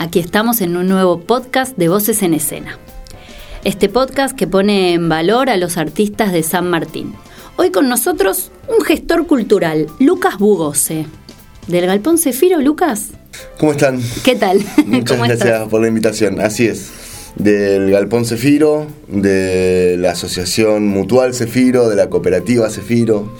aquí estamos en un nuevo podcast de Voces en Escena. Este podcast que pone en valor a los artistas de San Martín. Hoy con nosotros un gestor cultural, Lucas Bugose. ¿Del Galpón Cefiro, Lucas? ¿Cómo están? ¿Qué tal? Muchas ¿Cómo gracias estás? por la invitación. Así es. Del Galpón Cefiro, de la Asociación Mutual Cefiro, de la Cooperativa Cefiro,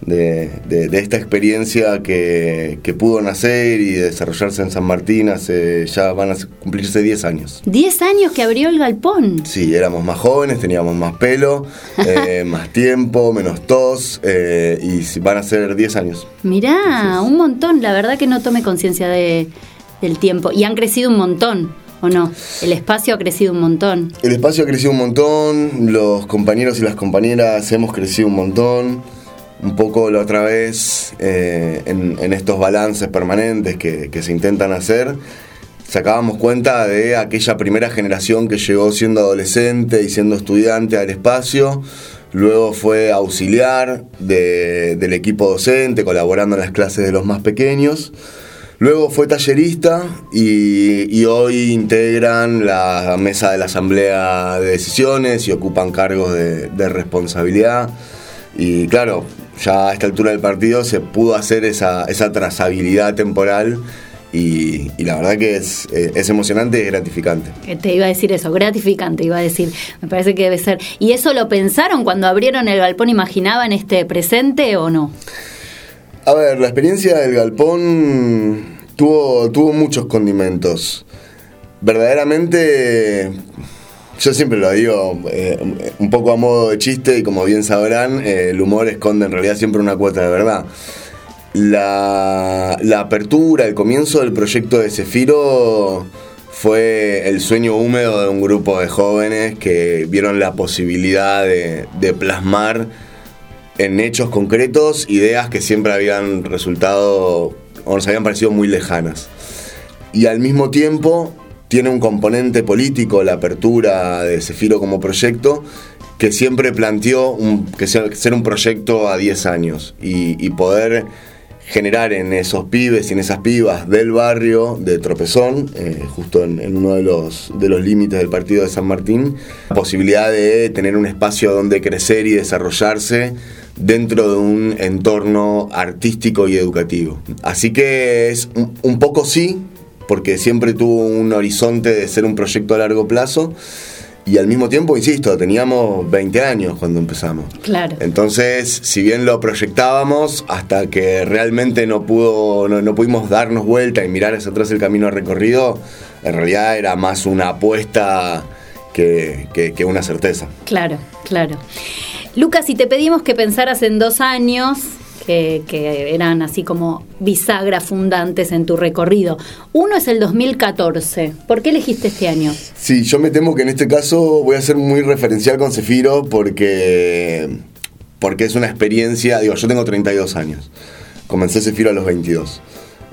de, de- de esta experiencia que, que pudo nacer y desarrollarse en San Martín hace ya van a cumplirse 10 años. Diez años que abrió el Galpón. Sí, éramos más jóvenes, teníamos más pelo, eh, más tiempo, menos tos, eh, y van a ser 10 años. Mirá, un montón. La verdad que no tome conciencia de, del tiempo. Y han crecido un montón, ¿o no? El espacio ha crecido un montón. El espacio ha crecido un montón, los compañeros y las compañeras hemos crecido un montón. Un poco la otra vez, eh, en, estos balances permanentes que, se intentan hacer, sacábamos cuenta de aquella primera generación que llegó siendo adolescente y siendo estudiante al espacio. Luego fue auxiliar de- del equipo docente, colaborando en las clases de los más pequeños. Luego fue tallerista y, y hoy integran la mesa de la asamblea de decisiones y ocupan cargos de, de responsabilidad. Y claro, ya a esta altura del partido se pudo hacer esa, esa trazabilidad temporal y, y la verdad que es, eh, es emocionante y es gratificante. Eh, Te iba a decir eso, gratificante, iba a decir. Me parece que debe ser. ¿Y eso lo pensaron cuando abrieron el galpón? ¿Imaginaban este presente o no? A ver, la experiencia del galpón tuvo, tuvo muchos condimentos. Verdaderamente, yo siempre lo digo, eh, un poco a modo de chiste y como bien sabrán, eh, el humor esconde en realidad siempre una cuota de verdad. La, apertura, el comienzo del proyecto de Cefiro fue el sueño húmedo de un grupo de jóvenes que vieron la posibilidad de, de plasmar en hechos concretos ideas que siempre habían resultado o nos habían parecido muy lejanas. Y al mismo tiempo tiene un componente político la apertura de Cefiro como proyecto que siempre planteó un- que ser un proyecto a 10 años y, poder generar en esos pibes y en esas pibas del barrio de Tropezón, eh, justo en, en uno de los, de los límites del partido de San Martín, la posibilidad de tener un espacio donde crecer y desarrollarse dentro de un entorno artístico y educativo. Así que es un, un poco sí, porque siempre tuvo un horizonte de ser un proyecto a largo plazo. Y al mismo tiempo, insisto, teníamos 20 años cuando empezamos. Claro. Entonces, si bien lo proyectábamos, hasta que realmente no, pudo, no, no pudimos darnos vuelta y mirar hacia atrás el camino recorrido, en realidad era más una apuesta que, que- que una certeza. Claro, claro. Lucas, si te pedimos que pensaras en dos años, que, que eran así como bisagras fundantes en tu recorrido. Uno es el 2014. ¿Por qué elegiste este año? Sí, yo me temo que en este caso voy a ser muy referencial con Cefiro porque, porque es una experiencia, digo, yo tengo 32 años, comencé Cefiro a los 22.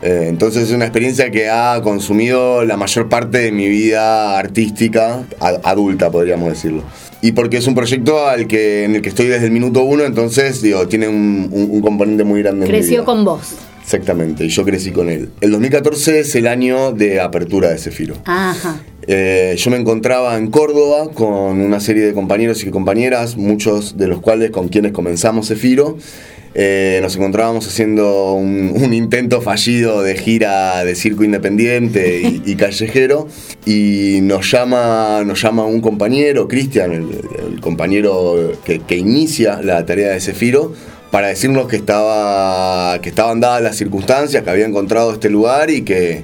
Eh, entonces es una experiencia que ha consumido la mayor parte de mi vida artística, adulta podríamos decirlo. Y porque es un proyecto al que, en el que estoy desde el minuto uno, entonces digo, tiene un, un- un componente muy grande en mi Creció vida. con vos. Exactamente, y yo crecí con él. El 2014 es el año de apertura de Cefiro. Ajá. Eh, yo me encontraba en Córdoba con una serie de compañeros y compañeras, muchos de los cuales con quienes comenzamos Cefiro. Eh, nos encontrábamos haciendo un, intento fallido de gira de circo independiente y, callejero. Y nos llama, nos llama un compañero, Cristian, el, compañero que, inicia la tarea de Cefiro, para decirnos que, estaba, que estaban dadas las circunstancias, que había encontrado este lugar y que,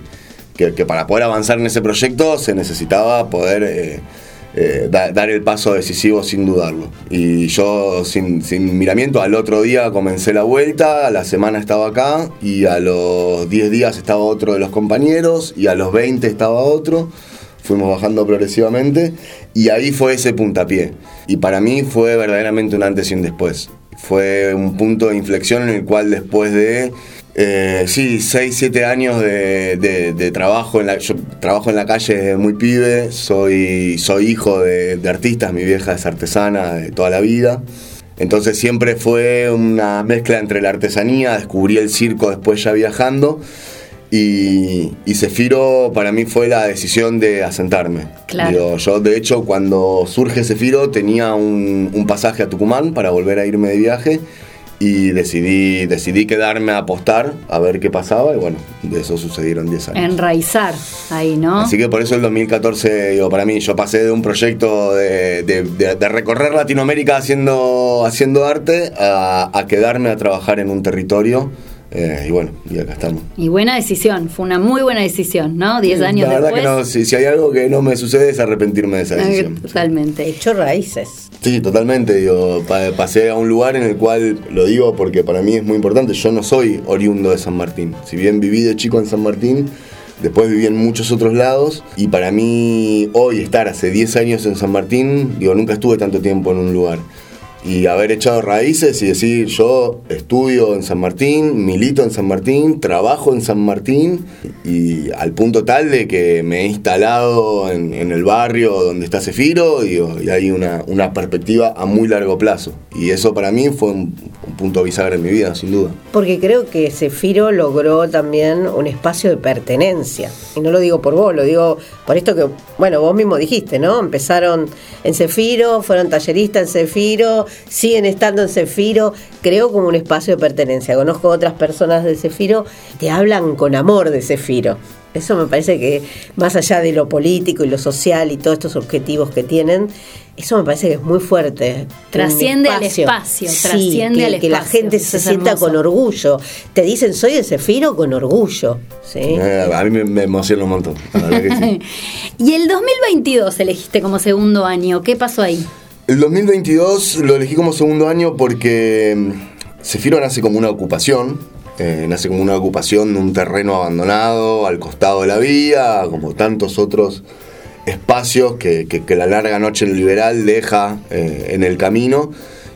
que, que para poder avanzar en ese proyecto se necesitaba poder eh, eh, dar el paso decisivo sin dudarlo. Y yo sin, sin, miramiento, al otro día comencé la vuelta, a la semana estaba acá y a los 10 días estaba otro de los compañeros y a los 20 estaba otro. Fuimos bajando progresivamente y ahí fue ese puntapié. Y para mí fue verdaderamente un antes y un después. Fue un punto de inflexión en el cual después de eh, sí, 6, 7 años de, trabajo. En la, yo trabajo en la calle desde muy pibe, soy, soy hijo de, artistas, mi vieja es artesana de toda la vida. Entonces siempre fue una mezcla entre la artesanía, descubrí el circo después ya viajando. Y, y Cefiro para mí fue la decisión de asentarme. Claro. yo, de hecho, cuando surge Cefiro tenía un, un pasaje a Tucumán para volver a irme de viaje y decidí, decidí quedarme a apostar a ver qué pasaba y bueno, de eso sucedieron 10 años. Enraizar ahí, ¿no? Así que por eso el 2014, digo, para mí, yo pasé de un proyecto de, recorrer Latinoamérica haciendo, haciendo arte a, a quedarme a trabajar en un territorio eh, y bueno, y acá estamos. Y buena decisión, fue una muy buena decisión, ¿no? Diez años La verdad que no, si, hay algo que no me sucede es arrepentirme de esa decisión. Totalmente. Hecho raíces. Sí, totalmente. Digo, pasé a un lugar en el cual, lo digo porque para mí es muy importante, yo no soy oriundo de San Martín. Si bien viví de chico en San Martín, Después viví en muchos otros lados y para mí hoy estar hace 10 años en San Martín, digo, nunca estuve tanto tiempo en un lugar y haber echado raíces y decir yo estudio en San Martín, milito en San Martín, trabajo en San Martín y al punto tal de que me he instalado en, el barrio donde está Cefiro y, hay una, una, perspectiva a muy largo plazo. Y eso para mí fue un, punto bisagra en mi vida, sin duda. Porque creo que Cefiro logró también un espacio de pertenencia. Y no lo digo por vos, lo digo por esto que, bueno, vos mismo dijiste, ¿no? Empezaron en Cefiro, fueron talleristas en Cefiro, siguen estando en Cefiro, creo como un espacio de pertenencia. Conozco otras personas de Cefiro, te hablan con amor de Cefiro. Eso me parece que más allá de lo político y lo social y todos estos objetivos que tienen, eso me parece que es muy fuerte. Trasciende al espacio, trasciende que, al espacio. Que la gente se sienta con orgullo. Te dicen, soy de Cefiro con orgullo. ¿sí? Eh, a mí me, emociona un montón. y el 2022 elegiste como segundo año. ¿Qué pasó ahí? El 2022 lo elegí como segundo año porque mm, Cefiro nace como una ocupación, eh, nace como una ocupación de un terreno abandonado al costado de la vía, como tantos otros espacios que, la larga noche liberal deja eh, en el camino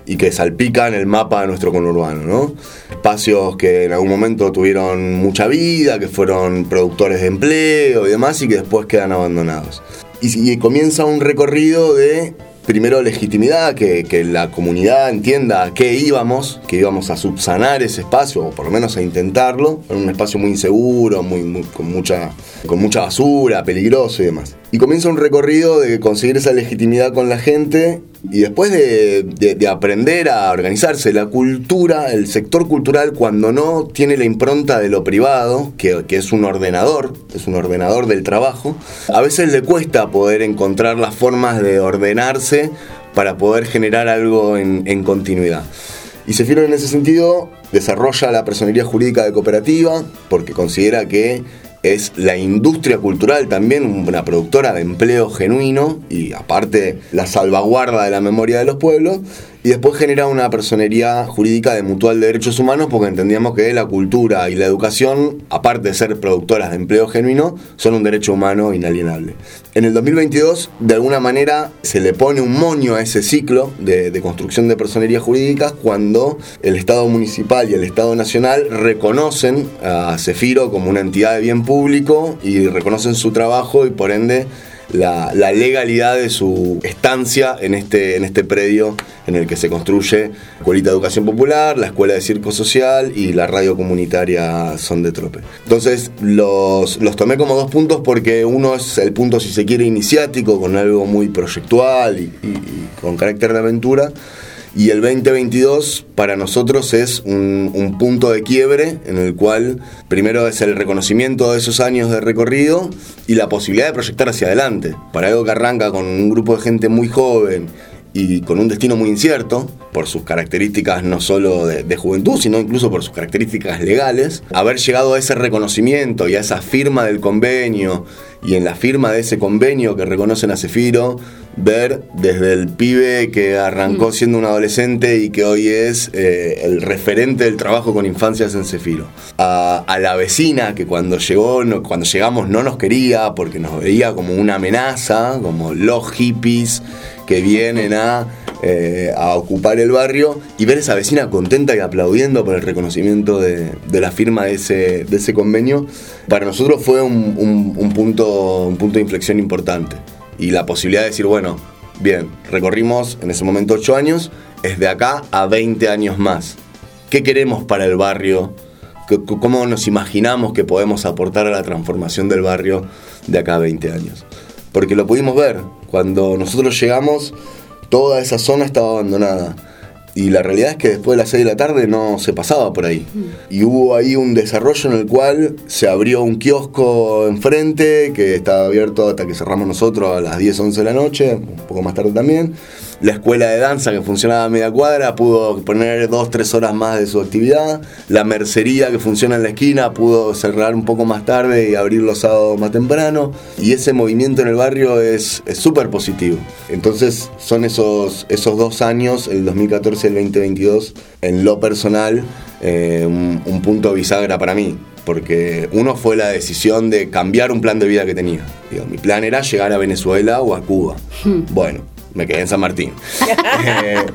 y que salpican el mapa de nuestro conurbano, ¿no? Espacios que en algún momento tuvieron mucha vida, que fueron productores de empleo y demás, y que después quedan abandonados. y comienza un recorrido de primero legitimidad, que, la comunidad entienda a qué íbamos, que íbamos a subsanar ese espacio, o por lo menos a intentarlo, en un espacio muy inseguro, muy, con, mucha, con mucha basura, peligroso y demás. Y comienza un recorrido de conseguir esa legitimidad con la gente y después de, aprender a organizarse, la cultura, el sector cultural, cuando no tiene la impronta de lo privado, que, es un ordenador, es un ordenador del trabajo, a veces le cuesta poder encontrar las formas de ordenarse para poder generar algo en, continuidad. Y Sefiro en ese sentido desarrolla la personería jurídica de cooperativa porque considera que es la industria cultural también, una productora de empleo genuino y aparte la salvaguarda de la memoria de los pueblos y después genera una personería jurídica de mutual de derechos humanos porque entendíamos que la cultura y la educación, aparte de ser productoras de empleo genuino, son un derecho humano inalienable. En el 2022, de alguna manera, se le pone un moño a ese ciclo de, construcción de personerías jurídicas cuando el Estado municipal y el Estado nacional reconocen a Cefiro como una entidad de bien público y reconocen su trabajo y por ende la, legalidad de su estancia en este, en este predio en el que se construye la Escuelita de Educación Popular, la Escuela de Circo Social y la radio comunitaria Son de Trope. Entonces los, los tomé como dos puntos porque uno es el punto, si se quiere, iniciático, con algo muy proyectual y con carácter de aventura y el 2022 para nosotros es un, punto de quiebre en el cual primero es el reconocimiento de esos años de recorrido y la posibilidad de proyectar hacia adelante. Para algo que arranca con un grupo de gente muy joven y con un destino muy incierto, por sus características no solo de, juventud, sino incluso por sus características legales, haber llegado a ese reconocimiento y a esa firma del convenio y en la firma de ese convenio que reconocen a Cefiro, ver desde el pibe que arrancó siendo un adolescente y que hoy es eh, el referente del trabajo con infancias en Cefiro. A, a la vecina que cuando llegó, no- cuando llegamos no nos quería porque nos veía como una amenaza, como los hippies que vienen a, eh, a ocupar el barrio y ver esa vecina contenta y aplaudiendo por el reconocimiento de, de la firma de ese, de ese convenio, para nosotros fue un, un- un punto, un punto de inflexión importante. Y la posibilidad de decir, bueno, bien, recorrimos en ese momento 8 años, es de acá a 20 años más. ¿Qué queremos para el barrio? ¿Cómo nos imaginamos que podemos aportar a la transformación del barrio de acá a 20 años? Porque lo pudimos ver. Cuando nosotros llegamos, toda esa zona estaba abandonada. Y la realidad es que después de las 6 de la tarde no se pasaba por ahí. Y hubo ahí un desarrollo en el cual se abrió un kiosco enfrente que estaba abierto hasta que cerramos nosotros a las 10, 11 de la noche, un poco más tarde también. La escuela de danza que funcionaba a media cuadra pudo poner 2, 3 horas más de su actividad. La mercería que funciona en la esquina pudo cerrar un poco más tarde y abrir los sábados más temprano. Y ese movimiento en el barrio es súper positivo. Entonces son esos, esos dos años, el 2014 y el 2022, en lo personal, eh, un, un punto bisagra para mí. Porque uno fue la decisión de cambiar un plan de vida que tenía. Digo, mi plan era llegar a Venezuela o a Cuba. Bueno, me quedé en San Martín. Eh,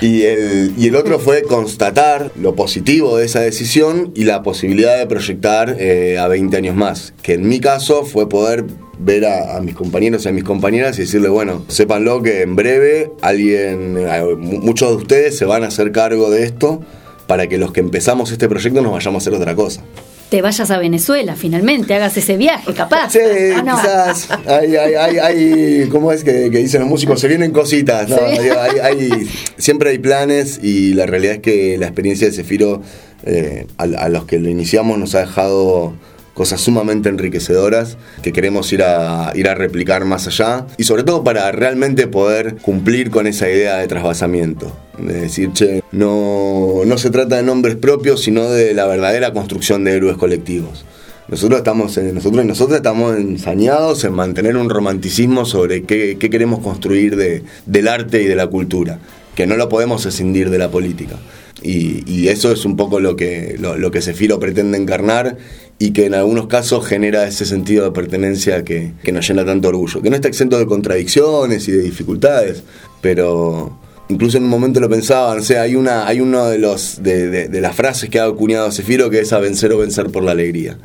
y, el, y el otro fue constatar lo positivo de esa decisión y la posibilidad de proyectar eh, a 20 años más. Que en mi caso fue poder ver a, a mis compañeros y a mis compañeras y decirle, bueno, sépanlo que en breve alguien, mu- muchos de ustedes se van a hacer cargo de esto para que los que empezamos este proyecto nos vayamos a hacer otra cosa. Te vayas a Venezuela, finalmente, hagas ese viaje, capaz. Sí, ¿O no? quizás. Hay, hay, hay, hay- ¿cómo es que, que dicen los músicos? Se vienen cositas, ¿no? Hay- hay- siempre hay planes y la realidad es que la experiencia de Cefiro, eh, a, a los que lo iniciamos, nos ha dejado cosas sumamente enriquecedoras que queremos ir a, ir a replicar más allá y sobre todo para realmente poder cumplir con esa idea de trasvasamiento. De decir, che, no, no se trata de nombres propios, sino de la verdadera construcción de héroes colectivos. Nosotros estamos, nosotros estamos ensañados en mantener un romanticismo sobre qué, queremos construir de- del arte y de la cultura, que no lo podemos escindir de la política. Y, eso es un poco lo que, lo, Cefiro pretende encarnar y que en algunos casos genera ese sentido de pertenencia que, que nos llena tanto orgullo. Que no está exento de contradicciones y de dificultades, pero incluso en un momento lo pensaba, o sea, hay una, hay uno de los de las frases que ha acuñado Cefiro que es a vencer o vencer por la alegría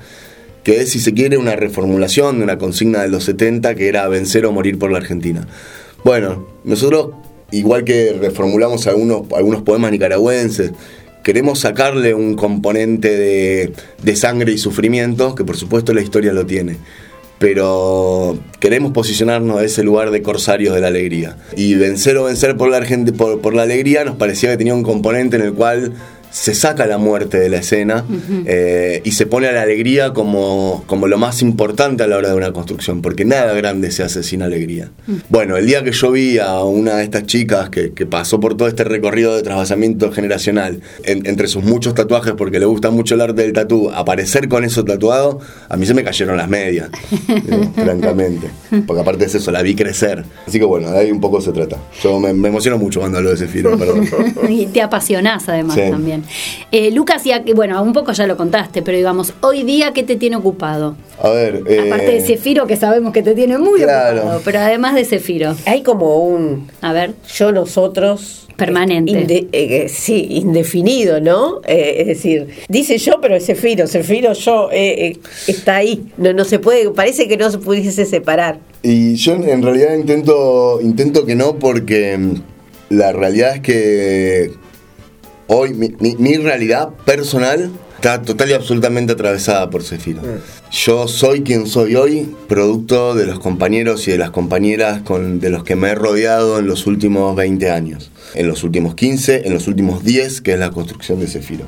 que es, si se quiere, una reformulación de una consigna de los 70 que era vencer o morir por la Argentina. Bueno, nosotros, igual que reformulamos algunos, algunos poemas nicaragüenses, queremos sacarle un componente de, de sangre y sufrimiento, que por supuesto la historia lo tiene. Pero queremos posicionarnos a ese lugar de corsarios de la alegría. Y vencer o vencer por la, Argent- por, por la alegría nos parecía que tenía un componente en el cual se saca la muerte de la escena eh, y se pone a la alegría como, como lo más importante a la hora de una construcción, porque nada grande se hace sin alegría. Bueno, el día que yo vi a una de estas chicas que, que pasó por todo este recorrido de trasvasamiento generacional, en- entre sus muchos tatuajes, porque le gusta mucho el arte del tatú, aparecer con eso tatuado, a mí se me cayeron las medias, eh, francamente. Porque aparte es eso, la vi crecer. Así que bueno, de ahí un poco se trata. Yo me, me emociono mucho cuando hablo de ese film, y te apasionás además Sí. también. Eh, Lucas, ya que, bueno, un poco ya lo contaste, pero digamos, hoy día, ¿qué te tiene ocupado? A ver. eh, Aparte de Cefiro, que sabemos que te tiene muy Claro. ocupado, pero además de Cefiro. Hay como un A ver, yo, nosotros. Permanente. Inde- eh, sí, indefinido, ¿no? Eh, es decir, dice yo, pero es Cefiro, Cefiro yo, eh, eh, está ahí. No, no se puede, parece que no se pudiese separar. Y yo en en realidad intento, intento que no porque mm, la realidad es que hoy mi, mi- mi realidad personal está total y absolutamente atravesada por Cefiro. Yo soy quien soy hoy, producto de los compañeros y de las compañeras con, de los que me he rodeado en los últimos 20 años, en los últimos 15, en los últimos 10, que es la construcción de Cefiro.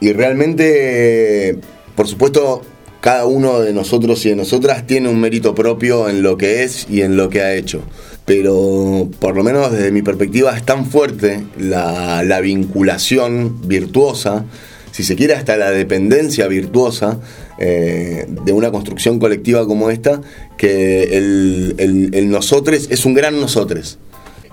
Y realmente, por supuesto, cada uno de nosotros y de nosotras tiene un mérito propio en lo que es y en lo que ha hecho. Pero por lo menos desde mi perspectiva es tan fuerte la, la vinculación virtuosa, si se quiere, hasta la dependencia virtuosa eh, de una construcción colectiva como esta, que el, el, nosotros es un gran nosotros.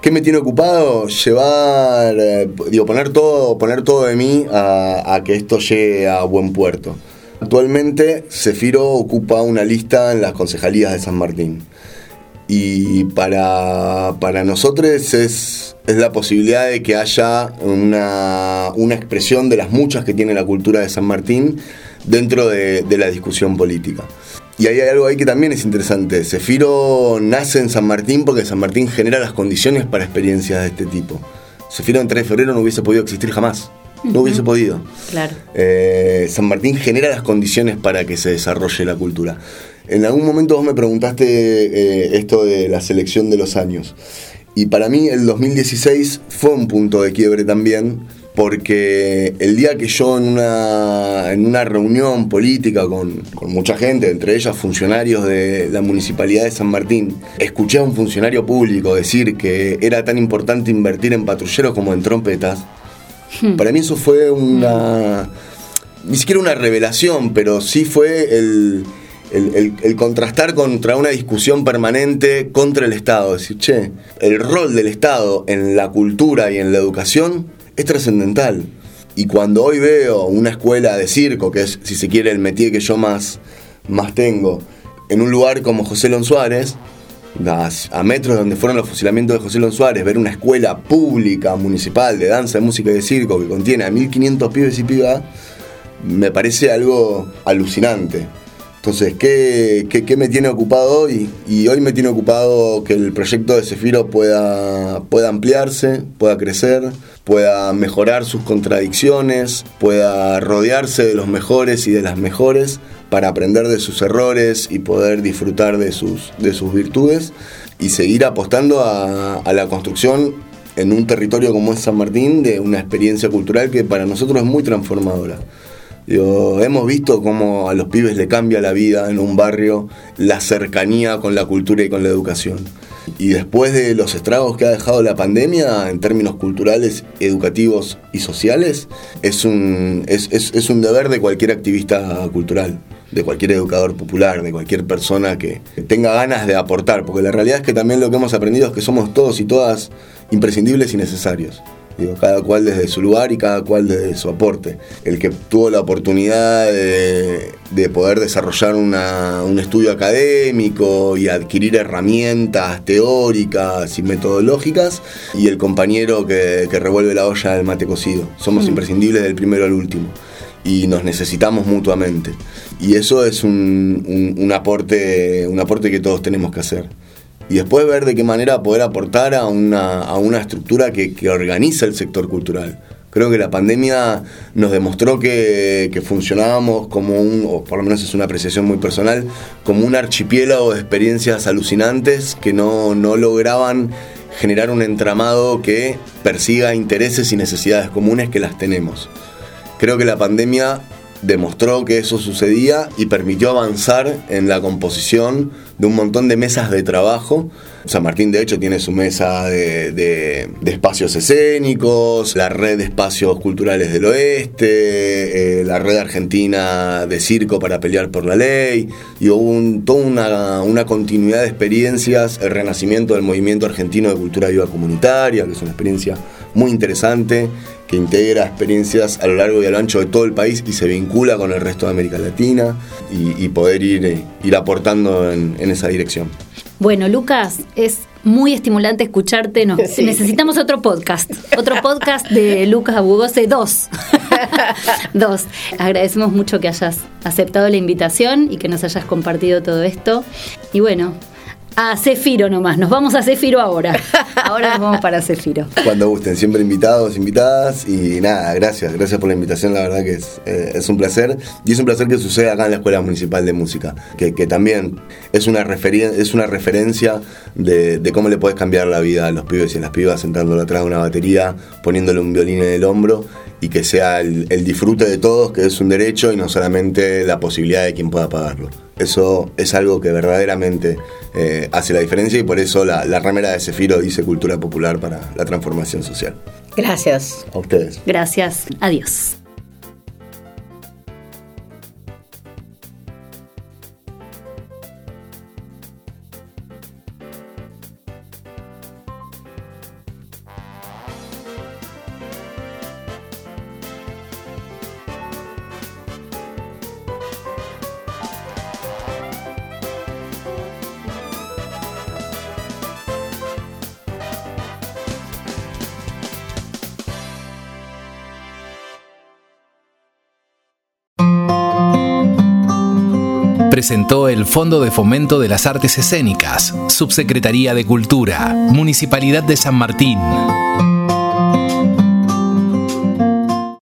¿Qué me tiene ocupado? Llevar, eh, poner todo, poner todo de mí a, a que esto llegue a buen puerto. Actualmente, Cefiro ocupa una lista en las concejalías de San Martín. Y para, para nosotros es, es, la posibilidad de que haya una, una, expresión de las muchas que tiene la cultura de San Martín dentro de, de la discusión política. Y hay algo ahí que también es interesante. Cefiro nace en San Martín porque San Martín genera las condiciones para experiencias de este tipo. Cefiro en 3 de febrero no hubiese podido existir jamás. No hubiese podido. Claro. Eh, San Martín genera las condiciones para que se desarrolle la cultura. En algún momento vos me preguntaste eh, esto de la selección de los años. Y para mí el 2016 fue un punto de quiebre también, porque el día que yo en una, en una reunión política con, con, mucha gente, entre ellas funcionarios de la Municipalidad de San Martín, escuché a un funcionario público decir que era tan importante invertir en patrulleros como en trompetas, Hmm. Para mí eso fue una... Ni siquiera una revelación, pero sí fue el, contrastar contra una discusión permanente contra el Estado. Decir, che, el rol del Estado en la cultura y en la educación es trascendental. Y cuando hoy veo una escuela de circo, que es, si se quiere, el métier que yo más, más tengo, en un lugar como José Lon Suárez, a metros donde fueron los fusilamientos de José Lon Suárez, ver una escuela pública, municipal, de danza, de música y de circo que contiene a 1500 pibes y pibas, me parece algo alucinante. Entonces, ¿qué, qué, me tiene ocupado hoy? Y hoy me tiene ocupado que el proyecto de Cefiro pueda, pueda ampliarse, pueda crecer, pueda mejorar sus contradicciones, pueda rodearse de los mejores y de las mejores para aprender de sus errores y poder disfrutar de sus, de sus virtudes y seguir apostando a, la construcción en un territorio como es San Martín de una experiencia cultural que para nosotros es muy transformadora. hemos visto cómo a los pibes le cambia la vida en un barrio la cercanía con la cultura y con la educación. Y después de los estragos que ha dejado la pandemia en términos culturales, educativos y sociales, es un, es, es un deber de cualquier activista cultural de cualquier educador popular, de cualquier persona que tenga ganas de aportar, porque la realidad es que también lo que hemos aprendido es que somos todos y todas imprescindibles y necesarios. Digo, cada cual desde su lugar y cada cual desde su aporte. El que tuvo la oportunidad de, poder desarrollar un estudio académico y adquirir herramientas teóricas y metodológicas, y el compañero que, revuelve la olla del mate cocido. Somos mm. imprescindibles del primero al último y nos necesitamos mutuamente. Y eso es un, aporte, un aporte que todos tenemos que hacer. Y después ver de qué manera poder aportar a una, a una estructura que, organiza el sector cultural. Creo que la pandemia nos demostró que, que, funcionábamos como un, o por lo menos es una apreciación muy personal, como un archipiélago de experiencias alucinantes que no, no lograban generar un entramado que persiga intereses y necesidades comunes que las tenemos. Creo que la pandemia demostró que eso sucedía y permitió avanzar en la composición de un montón de mesas de trabajo. San Martín, de hecho, tiene su mesa de, espacios escénicos, la red de espacios culturales del oeste, eh, la red argentina de circo para pelear por la ley, y hubo toda una, una, continuidad de experiencias, el renacimiento del movimiento argentino de cultura viva comunitaria, que es una experiencia muy interesante que integra experiencias a lo largo y a lo ancho de todo el país y se vincula con el resto de América Latina y, poder ir, eh, ir aportando en, esa dirección. Bueno, Lucas, es muy estimulante escucharte. Necesitamos otro podcast. Otro podcast de Lucas Abugose, dos. dos. Agradecemos mucho que hayas aceptado la invitación y que nos hayas compartido todo esto. Y bueno, a Cefiro nomás, nos vamos a Cefiro ahora. Ahora nos vamos para Cefiro. Cuando gusten, siempre invitados, invitadas y nada, gracias, gracias por la invitación, la verdad que es, eh, es un placer y es un placer que suceda acá en la Escuela Municipal de Música, que, que también es una, es una referencia de, de, cómo le puedes cambiar la vida a los pibes y a las pibas sentándolo atrás de una batería, poniéndole un violín en el hombro y que sea el, el disfrute de todos, que es un derecho y no solamente la posibilidad de quien pueda pagarlo. Eso es algo que verdaderamente eh, hace la diferencia y por eso la, la remera de Cefiro dice cultura popular para la transformación social. Gracias. A ustedes. Gracias. Adiós. Presentó el Fondo de Fomento de las Artes Escénicas, Subsecretaría de Cultura, Municipalidad de San Martín.